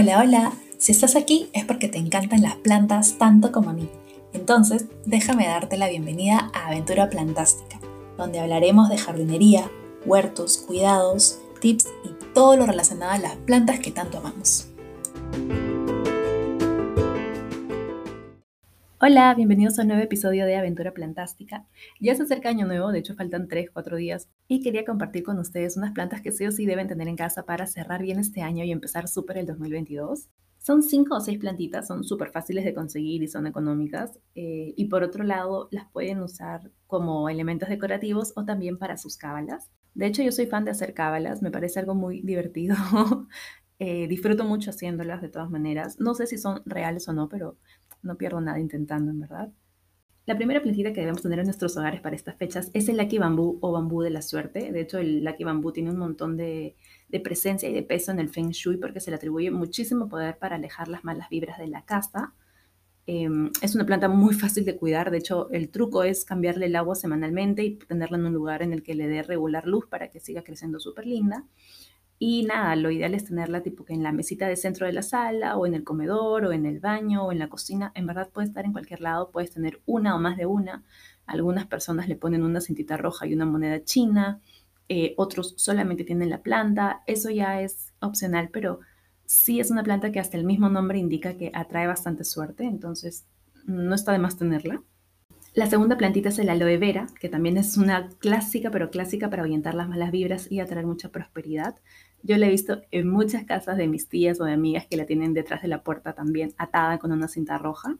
Hola, hola. Si estás aquí es porque te encantan las plantas tanto como a mí. Entonces, déjame darte la bienvenida a Aventura Plantástica, donde hablaremos de jardinería, huertos, cuidados, tips y todo lo relacionado a las plantas que tanto amamos. Hola, bienvenidos a un nuevo episodio de Aventura Plantástica. Ya se acerca Año Nuevo, de hecho faltan 3, 4 días, y quería compartir con ustedes unas plantas que sí o sí deben tener en casa para cerrar bien este año y empezar súper el 2022. Son 5 o 6 plantitas, son súper fáciles de conseguir y son económicas. Eh, y por otro lado, las pueden usar como elementos decorativos o también para sus cábalas. De hecho, yo soy fan de hacer cábalas, me parece algo muy divertido. Eh, disfruto mucho haciéndolas de todas maneras. No sé si son reales o no, pero no pierdo nada intentando, en verdad. La primera plantita que debemos tener en nuestros hogares para estas fechas es el Lucky Bambú o bambú de la suerte. De hecho, el Lucky Bambú tiene un montón de, presencia y de peso en el Feng Shui porque se le atribuye muchísimo poder para alejar las malas vibras de la casa. Em, es una planta muy fácil de cuidar. De hecho, el truco es cambiarle el agua semanalmente y tenerla en un lugar en el que le dé regular luz para que siga creciendo súper linda. Y nada, lo ideal es tenerla tipo que en la mesita de centro de la sala o en el comedor o en el baño o en la cocina. En verdad puede estar en cualquier lado, puedes tener una o más de una. Algunas personas le ponen una cintita roja y una moneda china, eh, otros solamente tienen la planta. Eso ya es opcional, pero sí es una planta que hasta el mismo nombre indica que atrae bastante suerte, entonces no está de más tenerla. La segunda plantita es el aloe vera, que también es una clásica, pero clásica para ahuyentar las malas vibras y atraer mucha prosperidad. Yo la he visto en muchas casas de mis tías o de amigas que la tienen detrás de la puerta también atada con una cinta roja.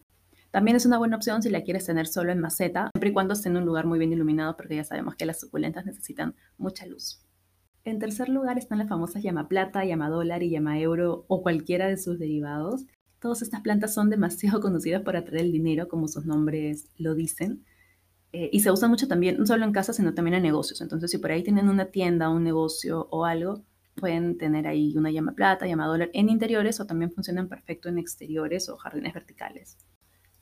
También es una buena opción si la quieres tener solo en maceta, siempre y cuando esté en un lugar muy bien iluminado, porque ya sabemos que las suculentas necesitan mucha luz. En tercer lugar están las famosas llama plata, llama dólar y llama euro o cualquiera de sus derivados. Todas estas plantas son demasiado conocidas para atraer el dinero, como sus nombres lo dicen. Eh, y se usan mucho también, no solo en casa, sino también en negocios. Entonces, si por ahí tienen una tienda, un negocio o algo, pueden tener ahí una llama plata, llama dólar en interiores o también funcionan perfecto en exteriores o jardines verticales.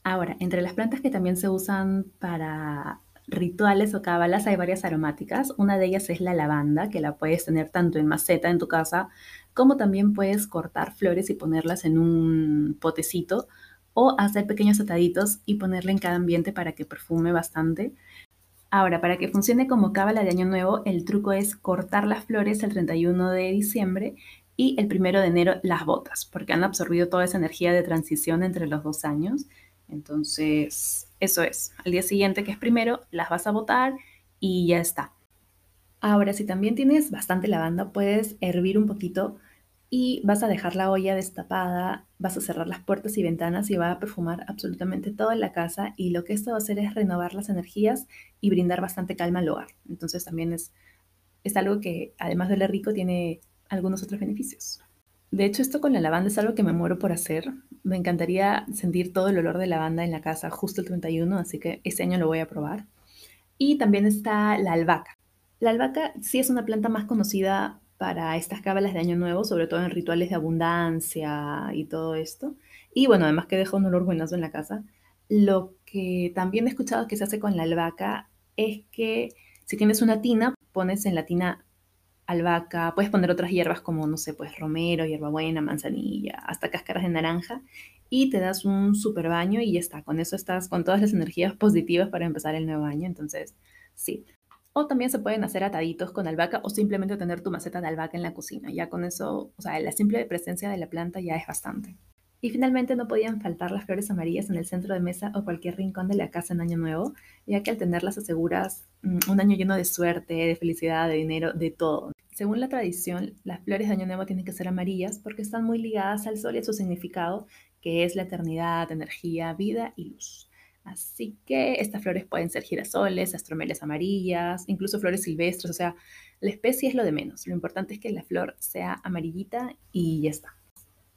Ahora, entre las plantas que también se usan para rituales o cábalas hay varias aromáticas. Una de ellas es la lavanda, que la puedes tener tanto en maceta en tu casa, como también puedes cortar flores y ponerlas en un potecito o hacer pequeños ataditos y ponerle en cada ambiente para que perfume bastante. Ahora, para que funcione como cábala de Año Nuevo, el truco es cortar las flores el 31 de diciembre y el 1 de enero las botas, porque han absorbido toda esa energía de transición entre los dos años. Entonces, eso es. Al día siguiente, que es primero, las vas a botar y ya está. Ahora, si también tienes bastante lavanda, puedes hervir un poquito y vas a dejar la olla destapada, vas a cerrar las puertas y ventanas y va a perfumar absolutamente toda la casa y lo que esto va a hacer es renovar las energías y brindar bastante calma al hogar. Entonces también es, es algo que además de lo rico tiene algunos otros beneficios. De hecho, esto con la lavanda es algo que me muero por hacer. Me encantaría sentir todo el olor de lavanda en la casa justo el 31, así que este año lo voy a probar. Y también está la albahaca. La albahaca sí es una planta más conocida para estas cábalas de Año Nuevo, sobre todo en rituales de abundancia y todo esto. Y bueno, además que deja un olor buenazo en la casa. Lo que también he escuchado que se hace con la albahaca es que si tienes una tina, pones en la tina albahaca, puedes poner otras hierbas como, no sé, pues romero, hierbabuena, manzanilla, hasta cáscaras de naranja, y te das un super baño y ya está. Con eso estás con todas las energías positivas para empezar el nuevo año. Entonces, sí, o también se pueden hacer ataditos con albahaca o simplemente tener tu maceta de albahaca en la cocina. Ya con eso, o sea, la simple presencia de la planta ya es bastante. Y finalmente no podían faltar las flores amarillas en el centro de mesa o cualquier rincón de la casa en Año Nuevo, ya que al tenerlas aseguras mm, un año lleno de suerte, de felicidad, de dinero, de todo. Según la tradición, las flores de Año Nuevo tienen que ser amarillas porque están muy ligadas al sol y a su significado, que es la eternidad, energía, vida y luz. Así que estas flores pueden ser girasoles, astromelias amarillas, incluso flores silvestres, o sea, la especie es lo de menos. Lo importante es que la flor sea amarillita y ya está.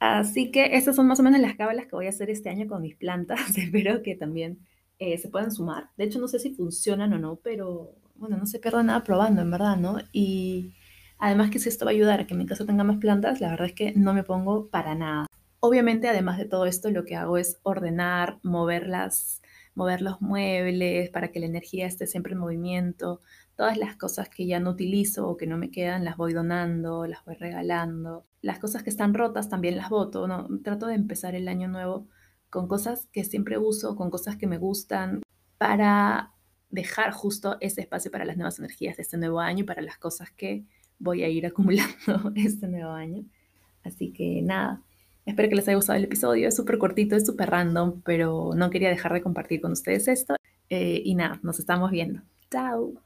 Así que estas son más o menos las cábalas que voy a hacer este año con mis plantas. Espero que también eh, se puedan sumar. De hecho, no sé si funcionan o no, pero bueno, no se pierda nada probando, en verdad, ¿no? Y además que si esto va a ayudar a que mi casa tenga más plantas, la verdad es que no me pongo para nada. Obviamente, además de todo esto, lo que hago es ordenar, moverlas mover los muebles para que la energía esté siempre en movimiento. Todas las cosas que ya no utilizo o que no me quedan las voy donando, las voy regalando. Las cosas que están rotas también las voto. ¿no? Trato de empezar el año nuevo con cosas que siempre uso, con cosas que me gustan, para dejar justo ese espacio para las nuevas energías de este nuevo año y para las cosas que voy a ir acumulando este nuevo año. Así que nada, espero que les haya gustado el episodio. Es súper cortito, es súper random, pero no quería dejar de compartir con ustedes esto. Eh, y nada, nos estamos viendo. Chao.